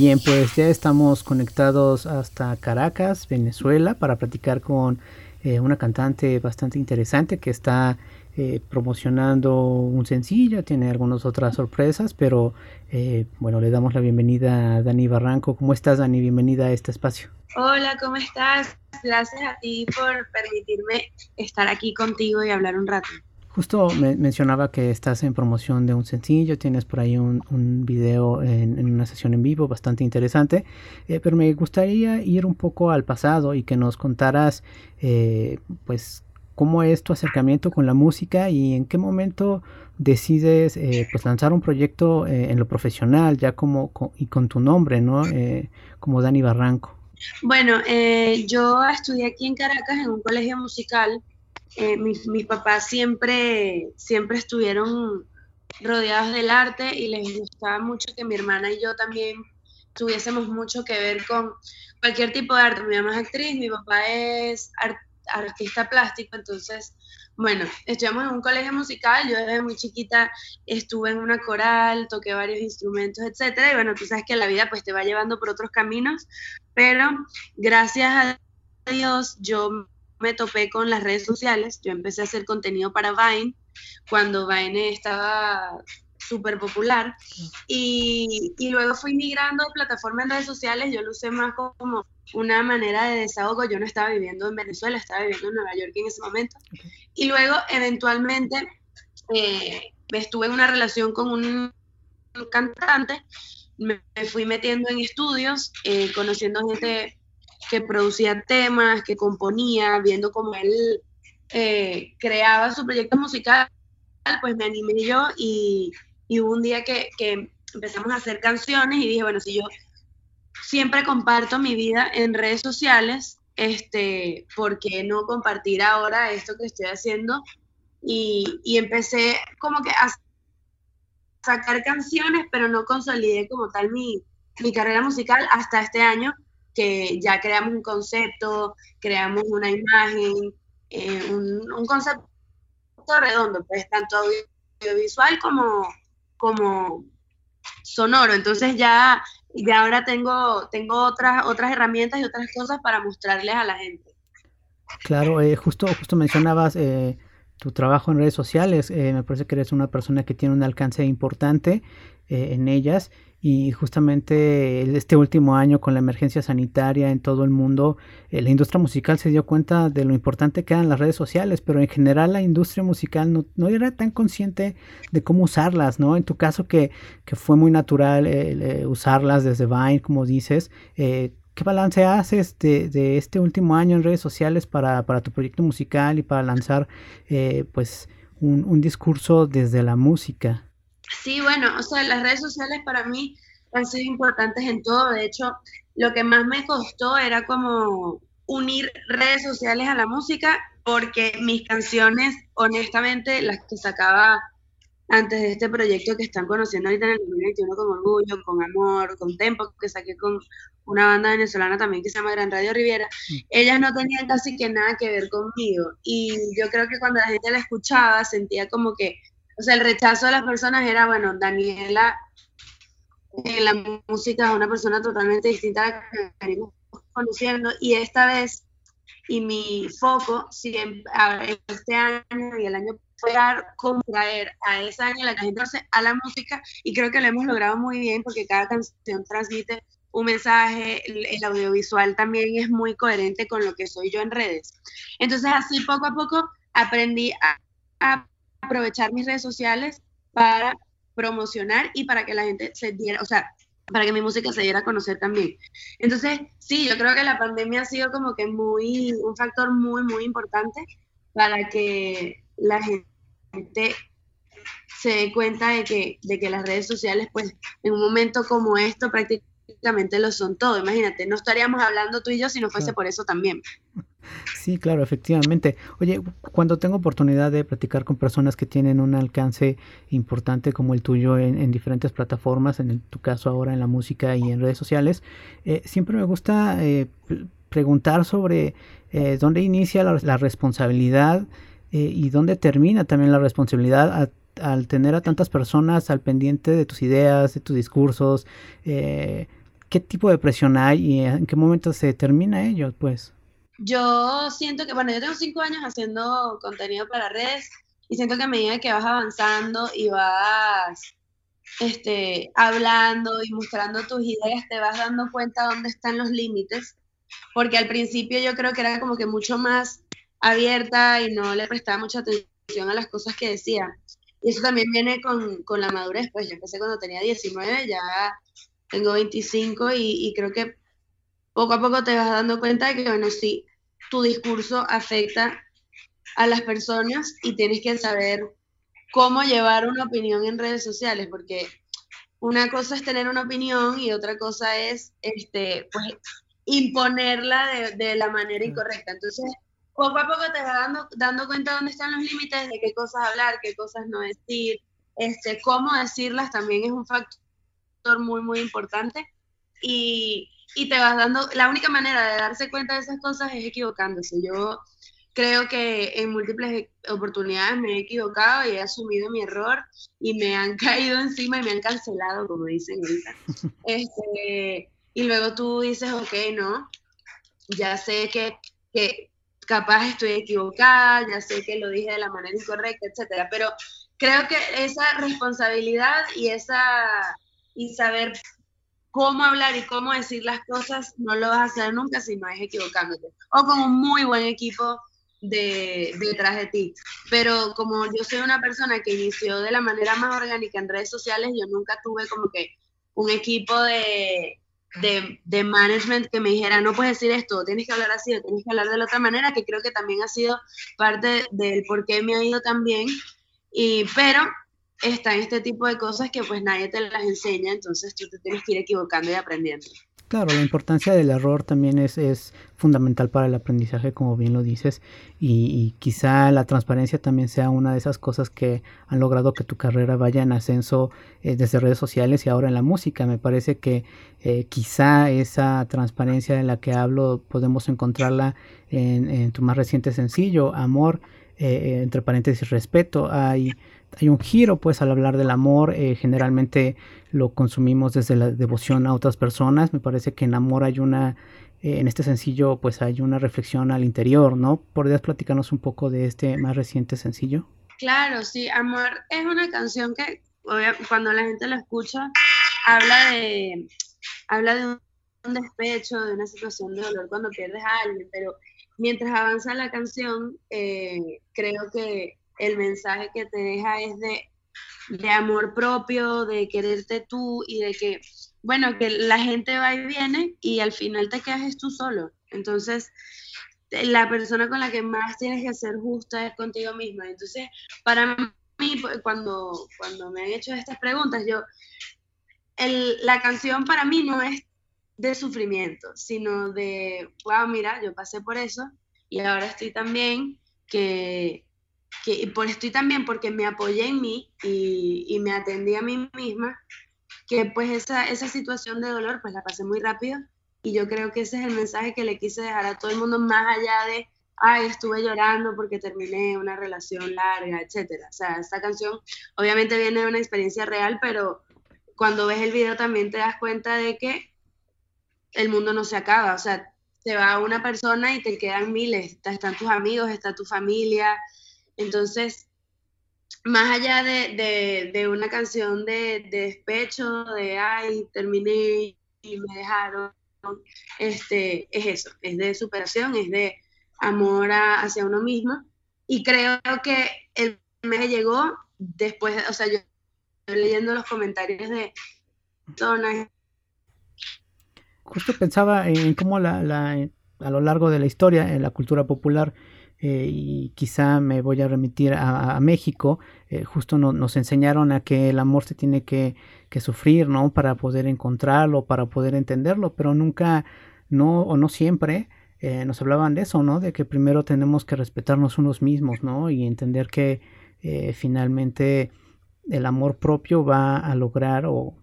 Bien, pues ya estamos conectados hasta Caracas, Venezuela, para platicar con eh, una cantante bastante interesante que está eh, promocionando un sencillo, tiene algunas otras sorpresas, pero eh, bueno, le damos la bienvenida a Dani Barranco. ¿Cómo estás, Dani? Bienvenida a este espacio. Hola, ¿cómo estás? Gracias a ti por permitirme estar aquí contigo y hablar un rato. Justo me mencionaba que estás en promoción de un sencillo, tienes por ahí un, video en, una sesión en vivo bastante interesante, eh, pero me gustaría ir un poco al pasado y que nos contaras, eh, pues, cómo es tu acercamiento con la música y en qué momento decides, eh, pues, lanzar un proyecto en lo profesional, ya como y con tu nombre, ¿no? como Dani Barranco. Bueno, yo estudié aquí en Caracas en un colegio musical eh, mis, papás siempre, siempre estuvieron rodeados del arte y les gustaba mucho que mi hermana y yo también tuviésemos mucho que ver con cualquier tipo de arte. Mi mamá es actriz, mi papá es artista plástico, entonces, bueno, estudiamos en un colegio musical, yo desde muy chiquita estuve en una coral, toqué varios instrumentos, etcétera, y bueno, tú sabes que la vida pues te va llevando por otros caminos, pero gracias a Dios yo me topé con las redes sociales. Yo empecé a hacer contenido para Vine cuando Vine estaba súper popular y, luego fui migrando de plataformas en redes sociales. Yo lo usé más como una manera de desahogo. Yo no estaba viviendo en Venezuela, estaba viviendo en Nueva York en ese momento. Y luego, eventualmente, eh, estuve en una relación con un cantante. Me, fui metiendo en estudios, eh, conociendo gente que producía temas, que componía, viendo cómo él eh, creaba su proyecto musical, pues me animé yo y, hubo un día que, empezamos a hacer canciones y dije, bueno, si yo siempre comparto mi vida en redes sociales, este, ¿por qué no compartir ahora esto que estoy haciendo? Y, y empecé como que a sacar canciones, pero no consolidé como tal mi, mi carrera musical hasta este año, que ya creamos un concepto, creamos una imagen, eh, un, concepto redondo, pues tanto audiovisual como, como sonoro. Entonces ya, ya ahora tengo, tengo otras, otras herramientas y otras cosas para mostrarles a la gente. Claro, eh, justo, justo mencionabas eh, tu trabajo en redes sociales. me parece que eres una persona que tiene un alcance importante en ellas y justamente este último año con la emergencia sanitaria en todo el mundo, eh, la industria musical se dio cuenta de lo importante que eran las redes sociales, pero en general la industria musical no, no era tan consciente de cómo usarlas, ¿no? En tu caso que, que fue muy natural eh, usarlas desde Vine, como dices, eh, ¿qué balance haces de, de, este último año en redes sociales para, para tu proyecto musical y para lanzar pues un, un discurso desde la música? Sí, bueno, o sea, las redes sociales para mí han sido importantes en todo. De hecho, lo que más me costó era como unir redes sociales a la música, porque mis canciones, honestamente, las que sacaba antes de este proyecto que están conociendo ahorita en el 2021 con Orgullo, con Amor, con Tempo, que saqué con una banda venezolana también que se llama Gran Radio Riviera, mm. ellas no tenían casi que nada que ver conmigo. Y yo creo que cuando la gente la escuchaba sentía como que o sea, el rechazo de las personas era, bueno, Daniela en la música es una persona totalmente distinta a la que venimos conociendo y esta vez y mi foco siempre este año y el año fue dar como traer a ese año la gente a la música y creo que lo hemos logrado muy bien porque cada canción transmite un mensaje, el, audiovisual también es muy coherente con lo que soy yo en redes. Entonces así poco a poco aprendí a aprovechar mis redes sociales para promocionar y para que la gente se diera, o sea, para que mi música se diera a conocer también. Entonces, sí, yo creo que la pandemia ha sido como que muy, un factor muy, muy importante para que la gente se dé cuenta de que, de que las redes sociales, pues, en un momento como esto, prácticamente lo son todo. Imagínate, no estaríamos hablando tú y yo si no fuese por eso también. Sí, claro, efectivamente. Oye, cuando tengo oportunidad de platicar con personas que tienen un alcance importante como el tuyo en, diferentes plataformas, en tu caso ahora en la música y en redes sociales, eh, siempre me gusta eh, preguntar sobre eh, dónde inicia la, responsabilidad y dónde termina también la responsabilidad al tener a tantas personas al pendiente de tus ideas, de tus discursos ¿qué tipo de presión hay y en qué momento se termina ello? Pues. Yo siento que, bueno, yo tengo cinco años haciendo contenido para redes y siento que a medida que vas avanzando y vas este, hablando y mostrando tus ideas, te vas dando cuenta dónde están los límites, porque al principio yo creo que era como que mucho más abierta y no le prestaba mucha atención a las cosas que decía. Y eso también viene con, con la madurez, pues yo empecé cuando tenía 19, ya tengo 25 y, y, creo que poco a poco te vas dando cuenta de que, bueno, sí, tu discurso afecta a las personas y tienes que saber cómo llevar una opinión en redes sociales, porque una cosa es tener una opinión y otra cosa es, este, pues, imponerla de, de la manera incorrecta. Entonces, poco a poco te vas dando, dando cuenta de dónde están los límites, de qué cosas hablar, qué cosas no decir, este, cómo decirlas también es un factor muy, muy importante. Y, y te vas dando, la única manera de darse cuenta de esas cosas es equivocándose. Yo creo que en múltiples oportunidades me he equivocado y he asumido mi error y me han caído encima y me han cancelado, como dicen ahorita. Este, y luego tú dices, ok, no, ya sé que, que capaz estoy equivocada, ya sé que lo dije de la manera incorrecta, etcétera, pero creo que esa responsabilidad y esa y saber cómo hablar y cómo decir las cosas no lo vas a hacer nunca si no es equivocándote o con un muy buen equipo de, detrás de ti. Pero como yo soy una persona que inició de la manera más orgánica en redes sociales, yo nunca tuve como que un equipo de, de, de, management que me dijera, no puedes decir esto, tienes que hablar así, tienes que hablar de la otra manera, que creo que también ha sido parte del por qué me ha ido tan bien. Y, pero está en este tipo de cosas que pues nadie te las enseña, entonces tú te tienes que ir equivocando y aprendiendo. Claro, la importancia del error también es, es fundamental para el aprendizaje, como bien lo dices, y, quizá la transparencia también sea una de esas cosas que han logrado que tu carrera vaya en ascenso eh, desde redes sociales y ahora en la música. Me parece que eh, quizá esa transparencia de la que hablo podemos encontrarla en, tu más reciente sencillo, Amor, eh, entre paréntesis, respeto. Hay hay un giro pues al hablar del amor eh, generalmente lo consumimos desde la devoción a otras personas. Me parece que en amor hay una eh, en este sencillo pues hay una reflexión al interior no podrías platicarnos un poco de este más reciente sencillo claro sí amor es una canción que cuando la gente la escucha habla de habla de un despecho de una situación de dolor cuando pierdes a alguien pero mientras avanza la canción eh, creo que el mensaje que te deja es de, de amor propio, de quererte tú y de que, bueno, que la gente va y viene y al final te quedas tú solo. Entonces, la persona con la que más tienes que ser justa es contigo misma. Entonces, para mí, pues, cuando, cuando me han hecho estas preguntas, yo, la canción para mí no es de sufrimiento, sino de, wow, mira, yo pasé por eso y ahora estoy tan bien que, que por estoy también porque me apoyé en mí y, y, me atendí a mí misma, que pues esa, esa situación de dolor pues la pasé muy rápido. Y yo creo que ese es el mensaje que le quise dejar a todo el mundo más allá de, ay, estuve llorando porque terminé una relación larga, etcétera. O sea, esta canción obviamente viene de una experiencia real, pero cuando ves el video también te das cuenta de que el mundo no se acaba, o sea, te va una persona y te quedan miles, están tus amigos, está tu familia, entonces, más allá de, una canción de, despecho, de ay, terminé y me dejaron, este, es eso, es de superación, es de amor hacia uno mismo. Y creo que el me llegó después, o sea, yo leyendo los comentarios de zonas. Justo pensaba en cómo la, la, a lo largo de la historia, en la cultura popular, eh, y quizá me voy a remitir a, México, eh, justo nos enseñaron a que el amor se tiene que, que, sufrir, ¿no? Para poder encontrarlo, para poder entenderlo, pero nunca, no o no siempre eh, nos hablaban de eso, ¿no? De que primero tenemos que respetarnos unos mismos, ¿no? Y entender que finalmente el amor propio va a lograr o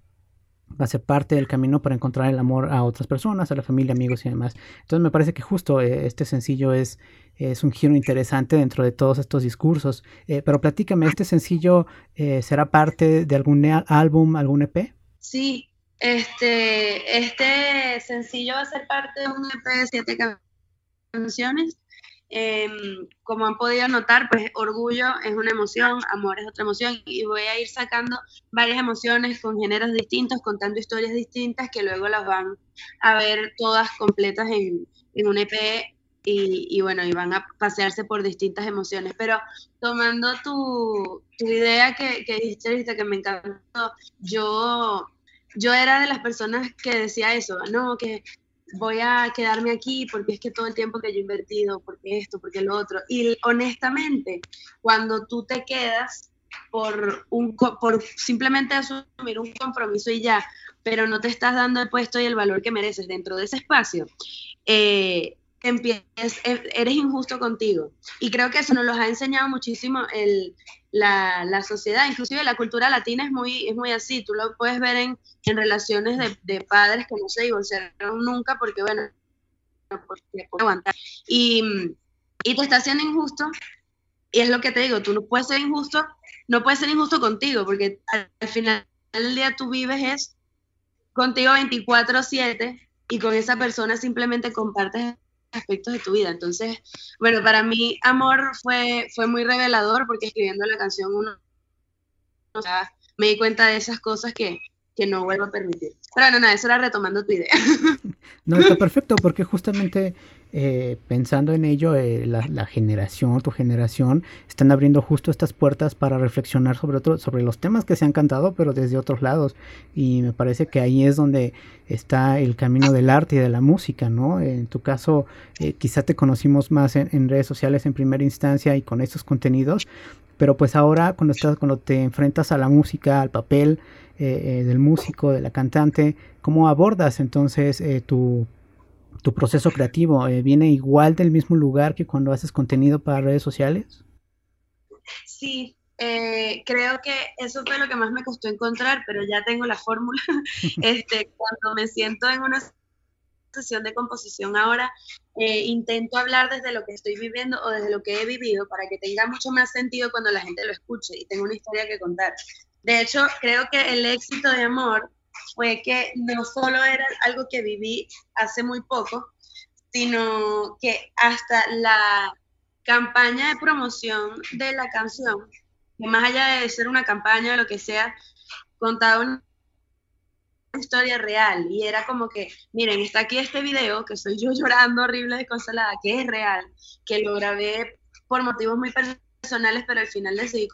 va a ser parte del camino para encontrar el amor a otras personas, a la familia, amigos y demás. Entonces me parece que justo eh, este sencillo es, es un giro interesante dentro de todos estos discursos. Eh, pero platícame, ¿este sencillo eh, será parte de algún álbum, algún EP? Sí, Este, este sencillo va a ser parte de un EP de siete canciones. Em, como han podido notar, pues orgullo es una emoción, amor es otra emoción y voy a ir sacando varias emociones con géneros distintos, contando historias distintas que luego las van a ver todas completas en, en un EP y, bueno, y van a pasearse por distintas emociones. Pero tomando tu, tu idea que, que dijiste, que me encantó, yo, yo era de las personas que decía eso, no, que voy a quedarme aquí porque es que todo el tiempo que yo he invertido, porque esto, porque lo otro. Y honestamente, cuando tú te quedas por, un, por simplemente asumir un compromiso y ya, pero no te estás dando el puesto y el valor que mereces dentro de ese espacio, eh, eres injusto contigo. Y creo que eso nos lo ha enseñado muchísimo el, la, la, sociedad, inclusive la cultura latina es muy, es muy así, tú lo puedes ver en, en relaciones de, de, padres que no se divorciaron nunca porque, bueno, porque aguantar. Y, y te está haciendo injusto, y es lo que te digo, tú no puedes ser injusto, no puedes ser injusto contigo, porque al, al final del día tú vives es contigo 24/7 y con esa persona simplemente compartes aspectos de tu vida. Entonces, bueno, para mí Amor fue, fue muy revelador porque escribiendo la canción uno me di cuenta de esas cosas que, que no vuelvo a permitir. Pero no, no, eso era retomando tu idea. No, está perfecto porque justamente eh, pensando en ello, eh, la, generación, tu generación, están abriendo justo estas puertas para reflexionar sobre, otro, sobre los temas que se han cantado, pero desde otros lados. Y me parece que ahí es donde está el camino del arte y de la música, ¿no? En tu caso, eh, quizá te conocimos más en, redes sociales en primera instancia y con estos contenidos, pero pues ahora cuando, estás, cuando te enfrentas a la música, al papel del músico, de la cantante, ¿cómo abordas entonces tu tu proceso creativo eh, viene igual del mismo lugar que cuando haces contenido para redes sociales? Sí, eh, creo que eso fue lo que más me costó encontrar, pero ya tengo la fórmula. este, cuando me siento en una sesión de composición ahora, eh, intento hablar desde lo que estoy viviendo o desde lo que he vivido para que tenga mucho más sentido cuando la gente lo escuche y tenga una historia que contar. De hecho, creo que el éxito de amor fue que no solo era algo que viví hace muy poco, sino que hasta la campaña de promoción de la canción, que más allá de ser una campaña o lo que sea, contaba una historia real y era como que, miren, está aquí este video que soy yo llorando horrible desconsolada, que es real, que lo grabé por motivos muy personales, pero al final decidí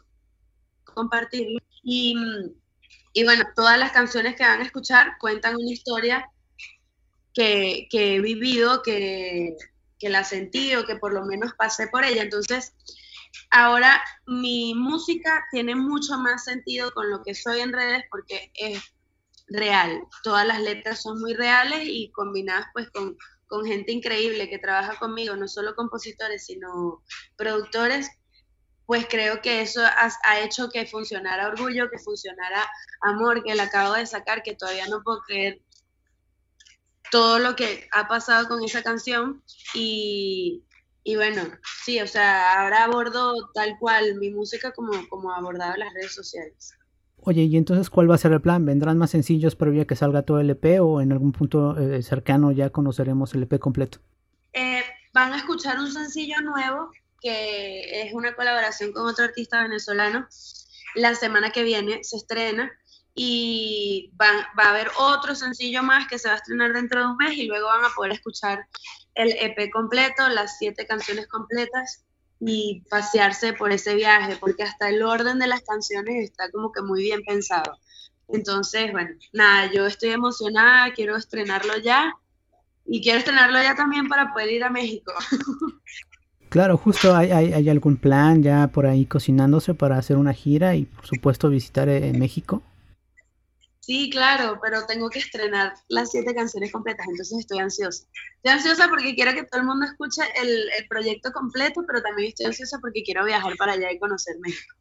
compartirlo. Y y bueno, todas las canciones que van a escuchar cuentan una historia que, he vivido, que, la sentí o que por lo menos pasé por ella. Entonces, ahora mi música tiene mucho más sentido con lo que soy en redes porque es real. Todas las letras son muy reales y combinadas pues con gente increíble que trabaja conmigo, no solo compositores, sino productores pues creo que eso ha, hecho que funcionara Orgullo, que funcionara Amor, que la acabo de sacar, que todavía no puedo creer todo lo que ha pasado con esa canción. Y, bueno, sí, o sea, ahora abordo tal cual mi música como, como abordado las redes sociales. Oye, ¿y entonces cuál va a ser el plan? ¿Vendrán más sencillos previo que salga todo el EP o en algún punto eh, cercano ya conoceremos el EP completo? Eh, van a escuchar un sencillo nuevo que es una colaboración con otro artista venezolano. La semana que viene se estrena y va a haber otro sencillo más que se va a estrenar dentro de un mes y luego van a poder escuchar el EP completo, las siete canciones completas y pasearse por ese viaje, porque hasta el orden de las canciones está como que muy bien pensado. Entonces, bueno, nada, yo estoy emocionada, quiero estrenarlo ya y quiero estrenarlo ya también para poder ir a México. Claro, justo hay, hay, algún plan ya por ahí cocinándose para hacer una gira y por supuesto visitar eh, México. Sí, claro, pero tengo que estrenar las siete canciones completas, entonces estoy ansiosa. Estoy ansiosa porque quiero que todo el mundo escuche el, el proyecto completo, pero también estoy ansiosa porque quiero viajar para allá y conocer México.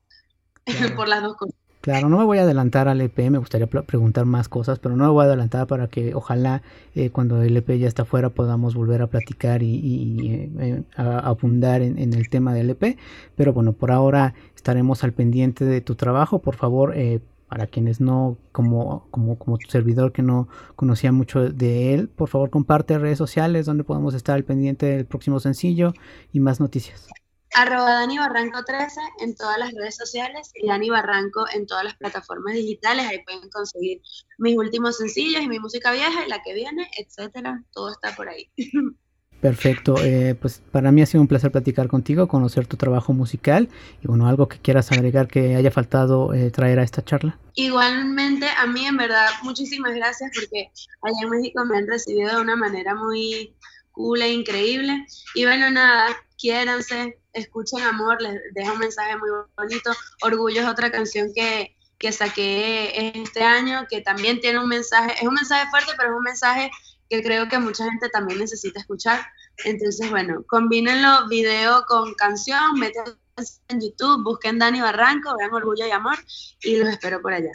por las dos cosas. Claro, no me voy a adelantar al EP, me gustaría preguntar más cosas, pero no me voy a adelantar para que ojalá eh, cuando el EP ya está fuera podamos volver a platicar y, eh, a, abundar en, el tema del EP. Pero bueno, por ahora estaremos al pendiente de tu trabajo. Por favor, eh, para quienes no, como, como, como tu servidor que no conocía mucho de él, por favor comparte redes sociales donde podemos estar al pendiente del próximo sencillo y más noticias. Arroba Dani Barranco 13 en todas las redes sociales y Dani Barranco en todas las plataformas digitales. Ahí pueden conseguir mis últimos sencillos y mi música vieja y la que viene, etcétera. Todo está por ahí. Perfecto, eh, pues para mí ha sido un placer platicar contigo, conocer tu trabajo musical y bueno, algo que quieras agregar que haya faltado eh, traer a esta charla. Igualmente, a mí en verdad, muchísimas gracias porque allá en México me han recibido de una manera muy cool e increíble. Y bueno, nada, quiéranse, escuchen amor, les dejo un mensaje muy bonito. Orgullo es otra canción que, que saqué este año, que también tiene un mensaje, es un mensaje fuerte, pero es un mensaje que creo que mucha gente también necesita escuchar. Entonces, bueno, combínenlo video con canción, métanse en YouTube, busquen Dani Barranco, vean Orgullo y Amor y los espero por allá.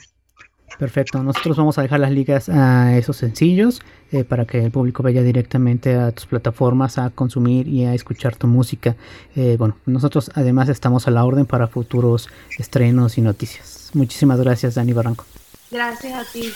Perfecto, nosotros vamos a dejar las ligas a esos sencillos eh, para que el público vaya directamente a tus plataformas a consumir y a escuchar tu música. Eh, bueno, nosotros además estamos a la orden para futuros estrenos y noticias. Muchísimas gracias, Dani Barranco. Gracias a ti.